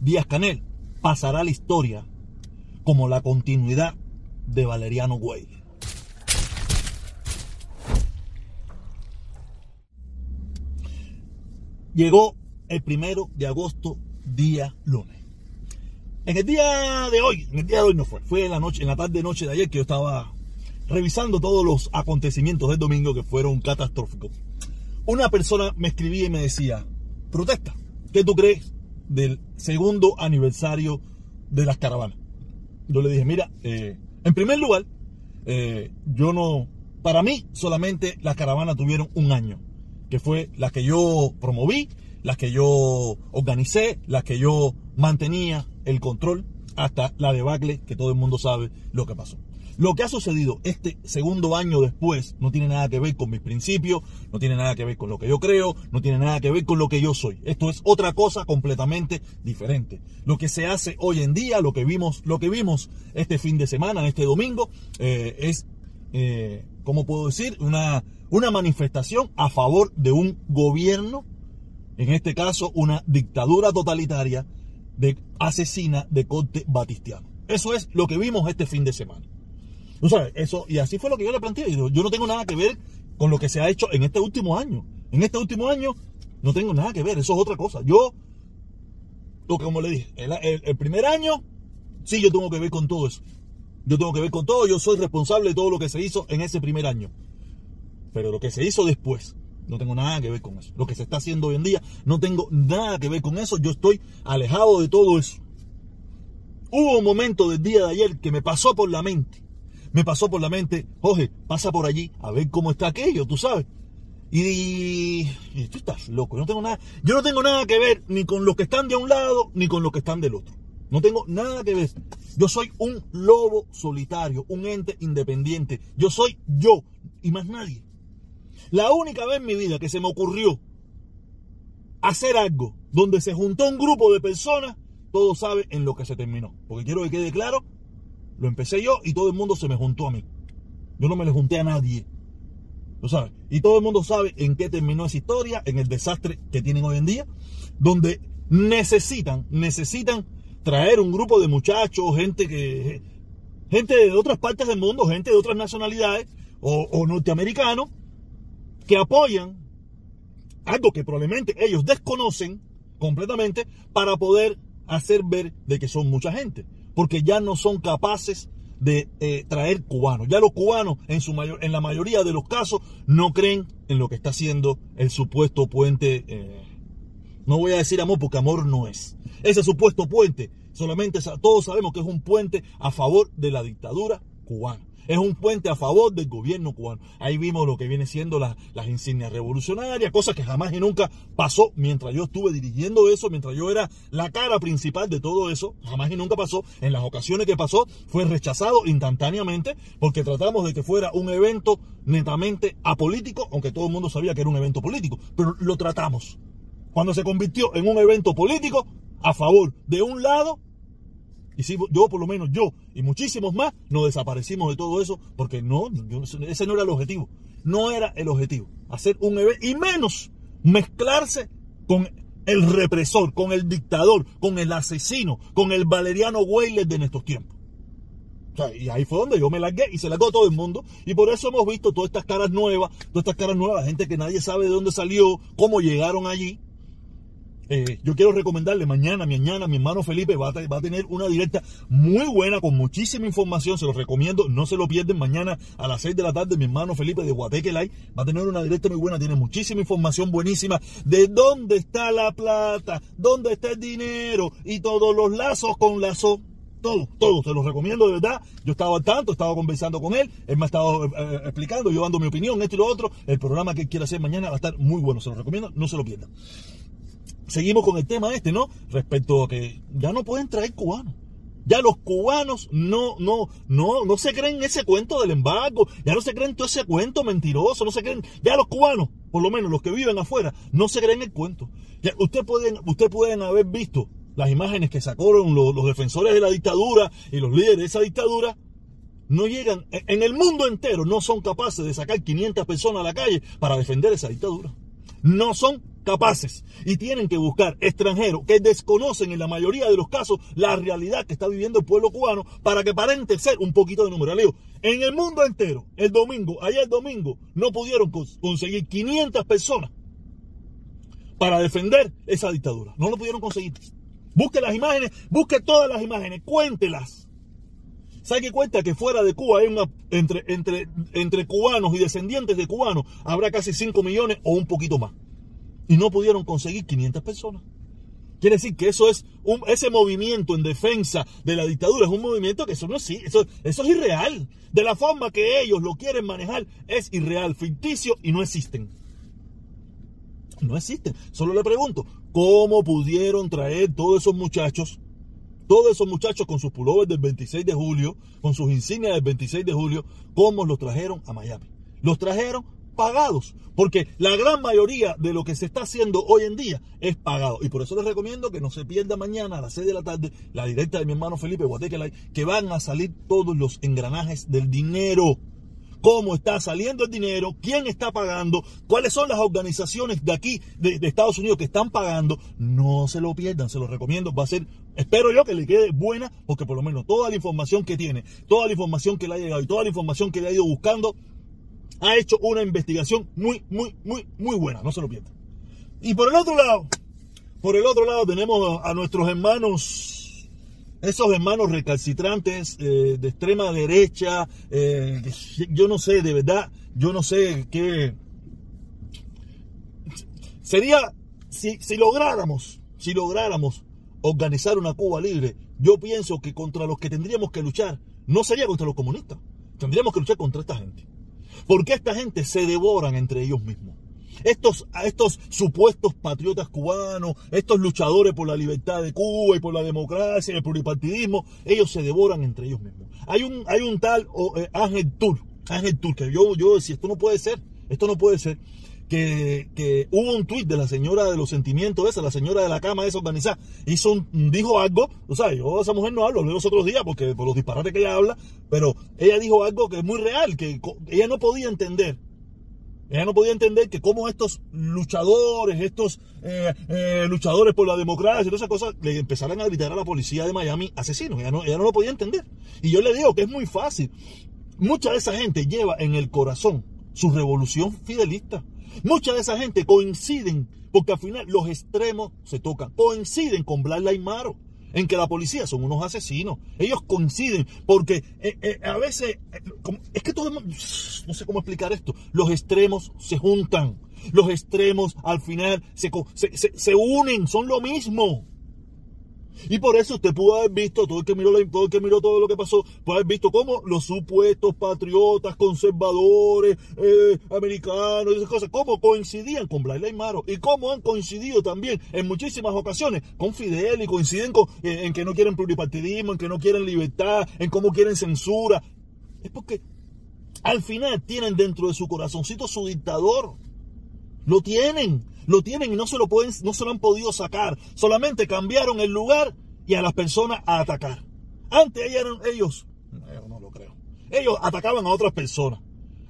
Díaz Canel pasará la historia como la continuidad de Valeriano Güey. Llegó el primero de agosto, día lunes. En el día de hoy, en el día de hoy no fue, fue en la noche, en la tarde noche de ayer que yo estaba revisando todos los acontecimientos del domingo que fueron catastróficos. Una persona me escribía y me decía, protesta, ¿qué tú crees del segundo aniversario de las caravanas? Yo le dije, mira, eh, en primer lugar, eh, yo no, para mí solamente las caravanas tuvieron un año, que fue la que yo promoví, las que yo organicé, las que yo mantenía el control hasta la debacle que todo el mundo sabe lo que pasó. Lo que ha sucedido este segundo año después no tiene nada que ver con mis principios, no tiene nada que ver con lo que yo creo, no tiene nada que ver con lo que yo soy. Esto es otra cosa completamente diferente. Lo que se hace hoy en día, lo que vimos, lo que vimos este fin de semana, este domingo, eh, es, eh, ¿cómo puedo decir? Una, una manifestación a favor de un gobierno, en este caso una dictadura totalitaria de asesina de corte batistiano. Eso es lo que vimos este fin de semana. ¿Tú sabes? Eso, y así fue lo que yo le planteé. Yo no tengo nada que ver con lo que se ha hecho en este último año. En este último año no tengo nada que ver, eso es otra cosa. Yo, lo como le dije, el, primer año, sí, yo tengo que ver con todo eso. Yo tengo que ver con todo, yo soy responsable de todo lo que se hizo en ese primer año. Pero lo que se hizo después, no tengo nada que ver con eso. Lo que se está haciendo hoy en día, no tengo nada que ver con eso. Yo estoy alejado de todo eso. Hubo un momento del día de ayer que me pasó por la mente. Me pasó por la mente, Jorge, pasa por allí a ver cómo está aquello, tú sabes. Y, y, tú estás loco, yo no tengo nada, yo no tengo nada que ver ni con los que están de un lado ni con los que están del otro. No tengo nada que ver. Yo soy un lobo solitario, un ente independiente. Yo soy yo y más nadie. La única vez en mi vida que se me ocurrió hacer algo donde se juntó un grupo de personas, todo sabe en lo que se terminó. Porque quiero que quede claro, lo empecé yo y todo el mundo se me juntó a mí. Yo no me le junté a nadie. ¿Lo sabes? Y todo el mundo sabe en qué terminó esa historia, en el desastre que tienen hoy en día, donde necesitan, necesitan traer un grupo de muchachos, gente que, gente de otras partes del mundo, gente de otras nacionalidades o, o norteamericanos, que apoyan algo que probablemente ellos desconocen completamente para poder hacer ver de que son mucha gente, porque ya no son capaces de eh, traer cubanos. Ya los cubanos en, su mayor, en la mayoría de los casos no creen en lo que está haciendo el supuesto puente. Eh, no voy a decir amor porque amor no es. Ese supuesto puente, solamente todos sabemos que es un puente a favor de la dictadura cubana es un puente a favor del gobierno cubano. Ahí vimos lo que viene siendo las insignias revolucionarias, cosa que jamás y nunca pasó mientras yo estuve dirigiendo eso, mientras yo era la cara principal de todo eso, jamás y nunca pasó. En las ocasiones que pasó fue rechazado instantáneamente porque tratamos de que fuera un evento netamente apolítico, aunque todo el mundo sabía que era un evento político, pero lo tratamos. Cuando se convirtió en un evento político a favor de un lado, y si yo, por lo menos yo y muchísimos más, nos desaparecimos de todo eso porque no, ese no era el objetivo. No era el objetivo. Hacer un evento y menos mezclarse con el represor, con el dictador, con el asesino, con el Valeriano Weyler de nuestros tiempos. y ahí fue donde yo me largué y se largó todo el mundo. Y por eso hemos visto todas estas caras nuevas, todas estas caras nuevas, gente que nadie sabe de dónde salió, cómo llegaron allí. Eh, yo quiero recomendarle mañana, mañana, mi hermano Felipe va a, tener una directa muy buena con muchísima información. Se los recomiendo, no se lo pierden. Mañana a las 6 de la tarde, mi hermano Felipe de Guateque Live va a tener una directa muy buena. Tiene muchísima información buenísima de dónde está la plata, dónde está el dinero y todos los lazos con lazo todo, todo, se los recomiendo de verdad. Yo estaba al tanto, estaba conversando con él, él me ha estado eh, eh, explicando, yo dando mi opinión, esto y lo otro. El programa que quiere hacer mañana va a estar muy bueno, se los recomiendo, no se lo pierdan seguimos con el tema este, ¿no? Respecto a que ya no pueden traer cubanos. Ya los cubanos no, no, no, no se creen ese cuento del embargo, ya no se creen todo ese cuento mentiroso, no se creen, ya los cubanos, por lo menos los que viven afuera, no se creen el cuento. Ya, usted pueden, usted haber visto las imágenes que sacaron los, los defensores de la dictadura y los líderes de esa dictadura, no llegan, en el mundo entero no son capaces de sacar 500 personas a la calle para defender esa dictadura. No son capaces y tienen que buscar extranjeros que desconocen en la mayoría de los casos la realidad que está viviendo el pueblo cubano para que parente ser un poquito de número. Leo, en el mundo entero, el domingo, ayer domingo, no pudieron conseguir 500 personas para defender esa dictadura. No lo pudieron conseguir. Busque las imágenes, busque todas las imágenes, cuéntelas. ¿Sabe qué cuenta que fuera de Cuba hay una, entre, entre, entre cubanos y descendientes de cubanos habrá casi 5 millones o un poquito más? Y no pudieron conseguir 500 personas. Quiere decir que eso es ese movimiento en defensa de la dictadura es un movimiento que eso no es eso, eso es irreal. De la forma que ellos lo quieren manejar es irreal, ficticio y no existen. No existen. Solo le pregunto, ¿cómo pudieron traer todos esos muchachos todos esos muchachos con sus pullovers del 26 de julio, con sus insignias del 26 de julio, ¿cómo los trajeron a Miami? Los trajeron pagados, porque la gran mayoría de lo que se está haciendo hoy en día es pagado. Y por eso les recomiendo que no se pierda mañana a las 6 de la tarde la directa de mi hermano Felipe Guateque, que van a salir todos los engranajes del dinero cómo está saliendo el dinero, quién está pagando, cuáles son las organizaciones de aquí, de, Estados Unidos, que están pagando. No se lo pierdan, se lo recomiendo. Va a ser, espero yo que le quede buena, porque por lo menos toda la información que tiene, toda la información que le ha llegado y toda la información que le ha ido buscando, ha hecho una investigación muy, muy, muy, muy buena. No se lo pierdan. Y por el otro lado, por el otro lado tenemos a nuestros hermanos esos hermanos recalcitrantes eh, de extrema derecha, eh, yo no sé, de verdad, yo no sé qué... Sería, si, si lográramos, si lográramos organizar una Cuba libre, yo pienso que contra los que tendríamos que luchar no sería contra los comunistas, tendríamos que luchar contra esta gente. Porque esta gente se devoran entre ellos mismos. Estos, estos supuestos patriotas cubanos, estos luchadores por la libertad de Cuba y por la democracia y el pluripartidismo, ellos se devoran entre ellos mismos. Hay un, hay un tal eh, Ángel Tur, Ángel Tur, que yo, yo decía, esto no puede ser, esto no puede ser. Que, hubo un tuit de la señora de los sentimientos esa, la señora de la cama esa organizada, hizo un, dijo algo, o sea, yo a esa mujer no hablo, los otros días porque por los disparates que ella habla, pero ella dijo algo que es muy real, que ella no podía entender ella no podía entender que como estos luchadores, estos eh, eh, luchadores por la democracia y todas esas cosas, le empezaran a gritar a la policía de Miami asesinos. Ella no, ella no lo podía entender. Y yo le digo que es muy fácil. Mucha de esa gente lleva en el corazón su revolución fidelista. Mucha de esa gente coinciden, porque al final los extremos se tocan, coinciden con Blas Maro en que la policía son unos asesinos. Ellos coinciden porque eh, eh, a veces, eh, es que todo, no sé cómo explicar esto, los extremos se juntan, los extremos al final se, se, se unen, son lo mismo. Y por eso usted pudo haber visto, todo el que miró, todo el que miró todo lo que pasó, puede haber visto cómo los supuestos patriotas, conservadores, eh, americanos esas cosas, cómo coincidían con Blair Maro y cómo han coincidido también en muchísimas ocasiones con Fidel y coinciden con, eh, en que no quieren pluripartidismo, en que no quieren libertad, en cómo quieren censura. Es porque al final tienen dentro de su corazoncito su dictador. Lo tienen lo tienen y no se lo pueden, no se lo han podido sacar. Solamente cambiaron el lugar y a las personas a atacar. Antes eran ellos, no, no lo creo. Ellos atacaban a otras personas.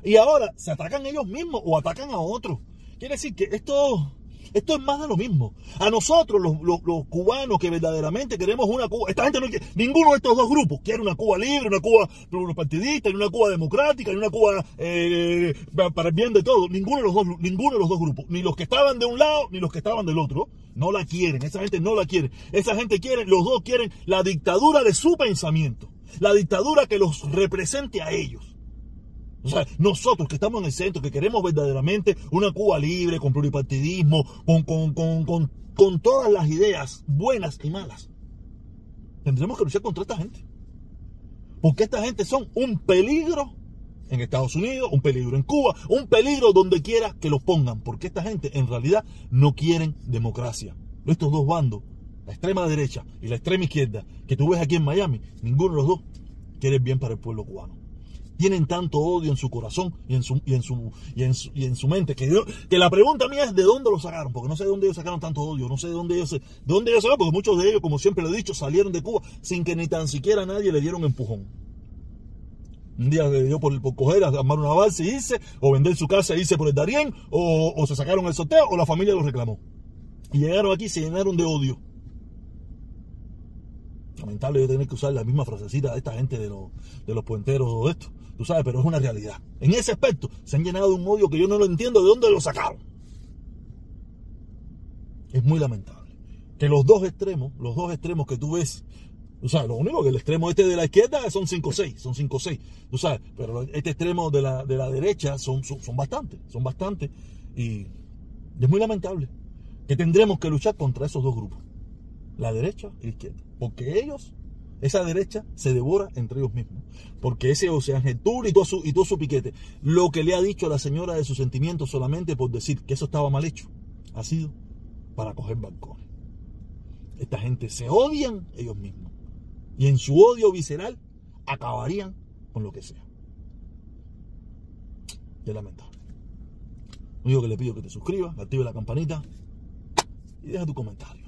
Y ahora se atacan ellos mismos o atacan a otros. Quiere decir que esto esto es más de lo mismo. A nosotros, los, cubanos que verdaderamente queremos una Cuba, esta gente no quiere, ninguno de estos dos grupos quiere una Cuba libre, una Cuba partidista, ni una Cuba democrática, una Cuba eh, para el bien de todos. Ninguno de los dos, ninguno de los dos grupos, ni los que estaban de un lado, ni los que estaban del otro, no la quieren. Esa gente no la quiere. Esa gente quiere, los dos quieren la dictadura de su pensamiento, la dictadura que los represente a ellos. O sea, nosotros que estamos en el centro, que queremos verdaderamente una Cuba libre, con pluripartidismo, con, con, con, con todas las ideas buenas y malas, tendremos que luchar contra esta gente. Porque esta gente son un peligro en Estados Unidos, un peligro en Cuba, un peligro donde quiera que los pongan. Porque esta gente en realidad no quieren democracia. Estos dos bandos, la extrema derecha y la extrema izquierda, que tú ves aquí en Miami, ninguno de los dos quiere bien para el pueblo cubano tienen tanto odio en su corazón y en su, y en su, y en su, y en su mente. Que, que la pregunta mía es de dónde lo sacaron, porque no sé de dónde ellos sacaron tanto odio, no sé de dónde ellos, de dónde ellos sacaron, porque muchos de ellos, como siempre lo he dicho, salieron de Cuba sin que ni tan siquiera nadie le diera un empujón. Un día le dio por, por coger, armar una balsa y irse, o vender su casa e irse por el Darién, o, o se sacaron el sorteo, o la familia lo reclamó. Y llegaron aquí y se llenaron de odio. Lamentable yo tener que usar la misma frasecita de esta gente de los, de los puenteros o de esto. Tú sabes, pero es una realidad. En ese aspecto se han llenado de un odio que yo no lo entiendo de dónde lo sacaron. Es muy lamentable. Que los dos extremos, los dos extremos que tú ves, tú sabes, lo único que el extremo este de la izquierda son 5-6, son 5-6, tú sabes, pero este extremo de la, de la derecha son, son, son bastantes, son bastantes. Y es muy lamentable que tendremos que luchar contra esos dos grupos, la derecha y la izquierda, porque ellos, esa derecha se devora entre ellos mismos, porque ese Ocean Tour y todo, su, y todo su piquete, lo que le ha dicho a la señora de sus sentimientos solamente por decir que eso estaba mal hecho, ha sido para coger balcones. Esta gente se odian ellos mismos y en su odio visceral acabarían con lo que sea. Es lamentable. Lo único que le pido es que te suscribas, active la campanita y deja tu comentario.